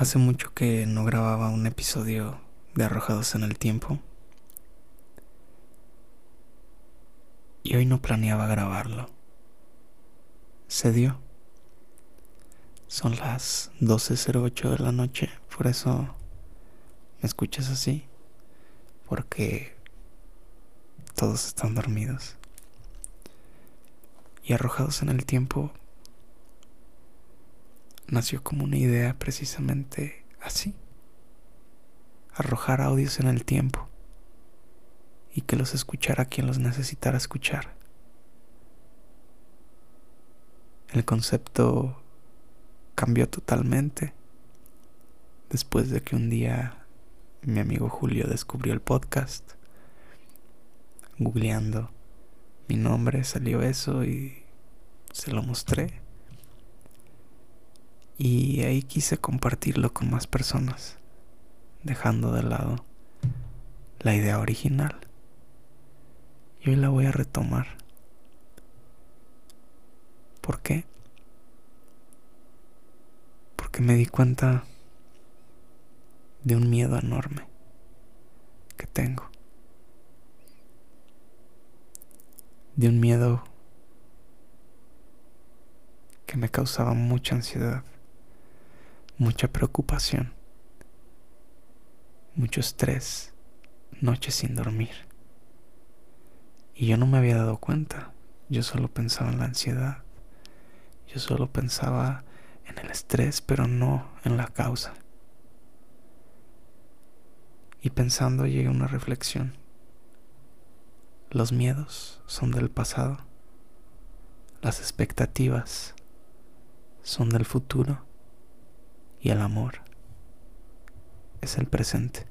Hace mucho que no grababa un episodio de Arrojados en el Tiempo. Y hoy no planeaba grabarlo. Se dio. Son las 12.08 de la noche, por eso me escuchas así. Porque todos están dormidos. Y arrojados en el tiempo nació como una idea precisamente así. Arrojar audios en el tiempo y que los escuchara quien los necesitara escuchar. El concepto cambió totalmente después de que un día mi amigo Julio descubrió el podcast. Googleando mi nombre salió eso y se lo mostré. Y ahí quise compartirlo con más personas, dejando de lado la idea original. Y hoy la voy a retomar. ¿Por qué? Porque me di cuenta de un miedo enorme que tengo. De un miedo que me causaba mucha ansiedad mucha preocupación, mucho estrés, noches sin dormir. Y yo no me había dado cuenta, yo solo pensaba en la ansiedad, yo solo pensaba en el estrés, pero no en la causa. Y pensando llegué a una reflexión. Los miedos son del pasado, las expectativas son del futuro y el amor es el presente.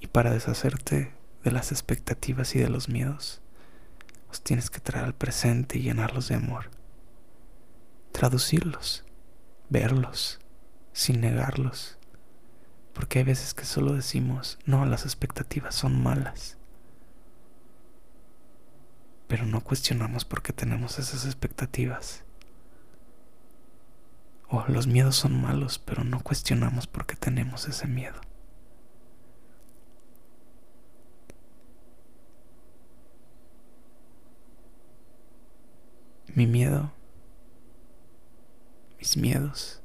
Y para deshacerte de las expectativas y de los miedos, los tienes que traer al presente y llenarlos de amor. Traducirlos, verlos, sin negarlos. Porque hay veces que solo decimos, no, las expectativas son malas. Pero no cuestionamos por qué tenemos esas expectativas. O los miedos son malos, pero no cuestionamos por qué tenemos ese miedo. Mi miedo, mis miedos,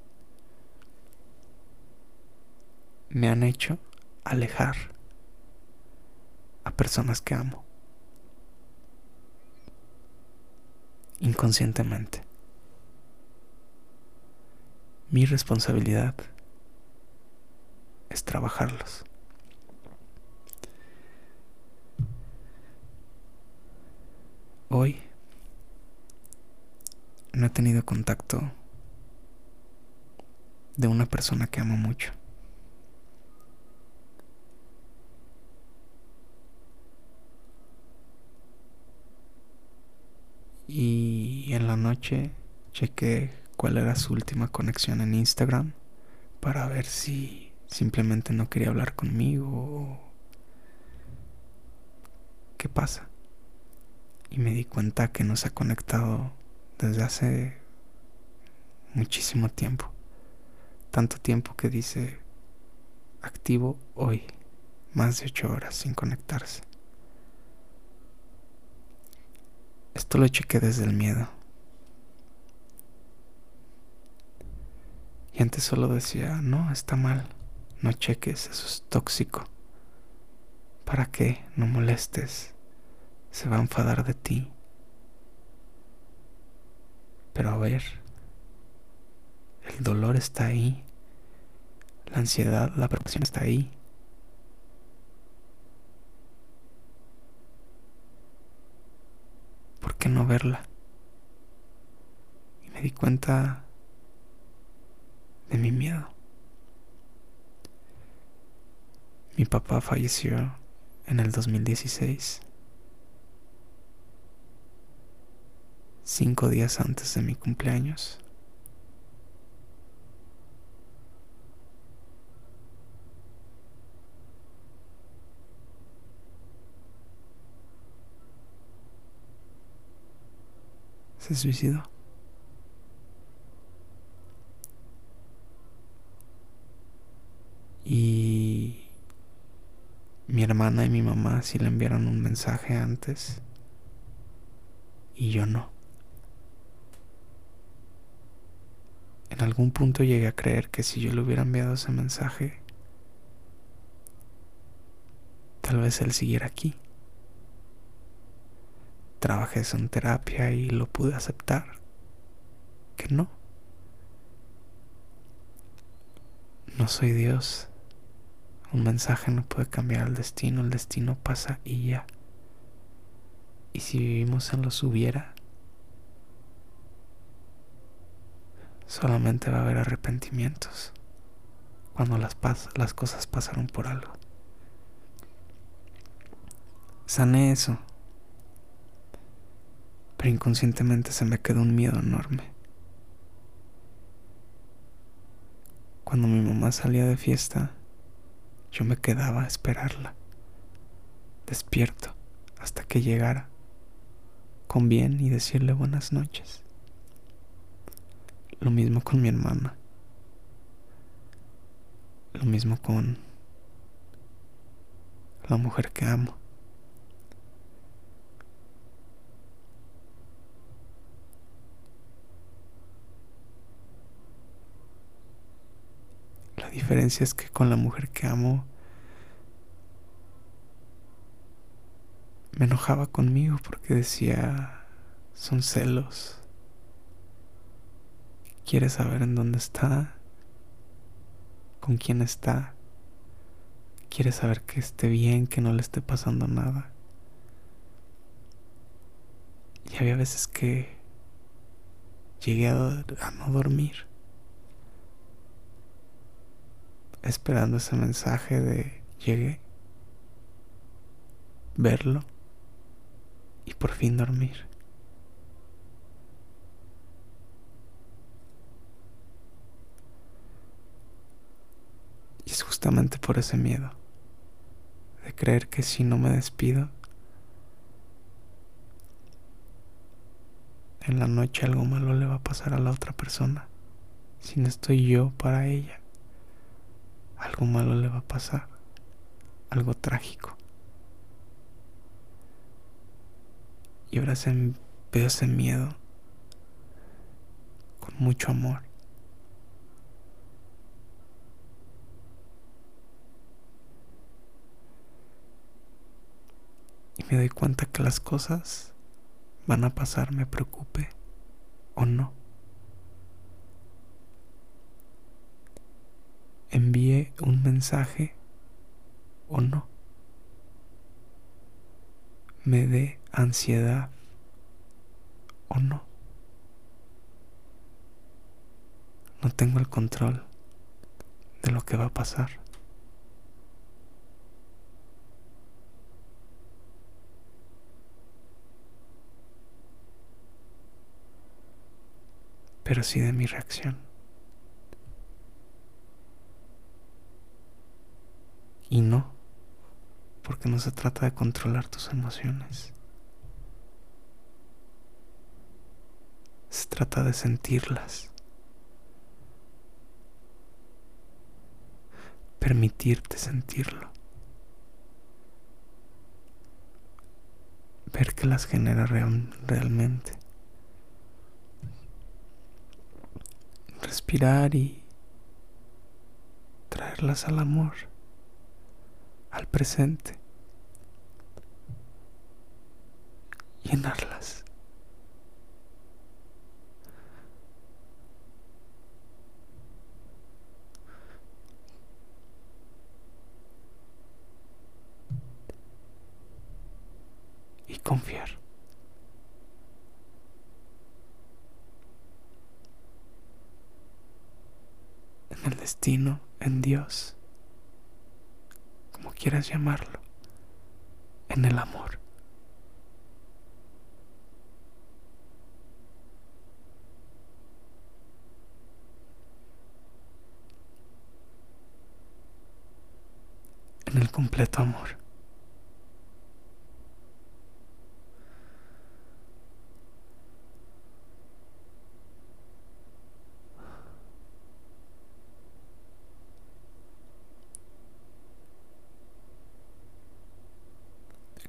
me han hecho alejar a personas que amo. Inconscientemente. Mi responsabilidad es trabajarlos. Hoy no he tenido contacto de una persona que amo mucho. Y en la noche chequé cuál era su última conexión en Instagram para ver si simplemente no quería hablar conmigo o qué pasa. Y me di cuenta que no se ha conectado desde hace muchísimo tiempo. Tanto tiempo que dice activo hoy, más de ocho horas sin conectarse. Esto lo chequé desde el miedo. Y antes solo decía, no, está mal, no cheques, eso es tóxico. ¿Para qué? No molestes, se va a enfadar de ti. Pero a ver, el dolor está ahí, la ansiedad, la preocupación está ahí. ¿Por qué no verla? Y me di cuenta mi miedo. Mi papá falleció en el 2016, cinco días antes de mi cumpleaños. Se suicidó. Y mi hermana y mi mamá sí le enviaron un mensaje antes y yo no. En algún punto llegué a creer que si yo le hubiera enviado ese mensaje, tal vez él siguiera aquí. Trabajé eso en terapia y lo pude aceptar. Que no. No soy Dios. Un mensaje no puede cambiar el destino, el destino pasa y ya. Y si vivimos en los hubiera, solamente va a haber arrepentimientos cuando las, las cosas pasaron por algo. Sané eso, pero inconscientemente se me quedó un miedo enorme. Cuando mi mamá salía de fiesta, yo me quedaba a esperarla, despierto, hasta que llegara, con bien y decirle buenas noches. Lo mismo con mi hermana. Lo mismo con la mujer que amo. Diferencia es que con la mujer que amo me enojaba conmigo porque decía, son celos. Quiere saber en dónde está, con quién está. Quiere saber que esté bien, que no le esté pasando nada. Y había veces que llegué a, a no dormir esperando ese mensaje de llegué, verlo y por fin dormir. Y es justamente por ese miedo de creer que si no me despido, en la noche algo malo le va a pasar a la otra persona, si no estoy yo para ella algo malo le va a pasar, algo trágico. Y ahora se veo ese miedo con mucho amor. Y me doy cuenta que las cosas van a pasar, me preocupe o no. Un mensaje o no. Me dé ansiedad o no. No tengo el control de lo que va a pasar. Pero sí de mi reacción. Y no, porque no se trata de controlar tus emociones. Se trata de sentirlas. Permitirte sentirlo. Ver que las genera realmente. Respirar y traerlas al amor al presente. Llenarlas. Y confiar. En el destino, en Dios quieras llamarlo, en el amor. En el completo amor.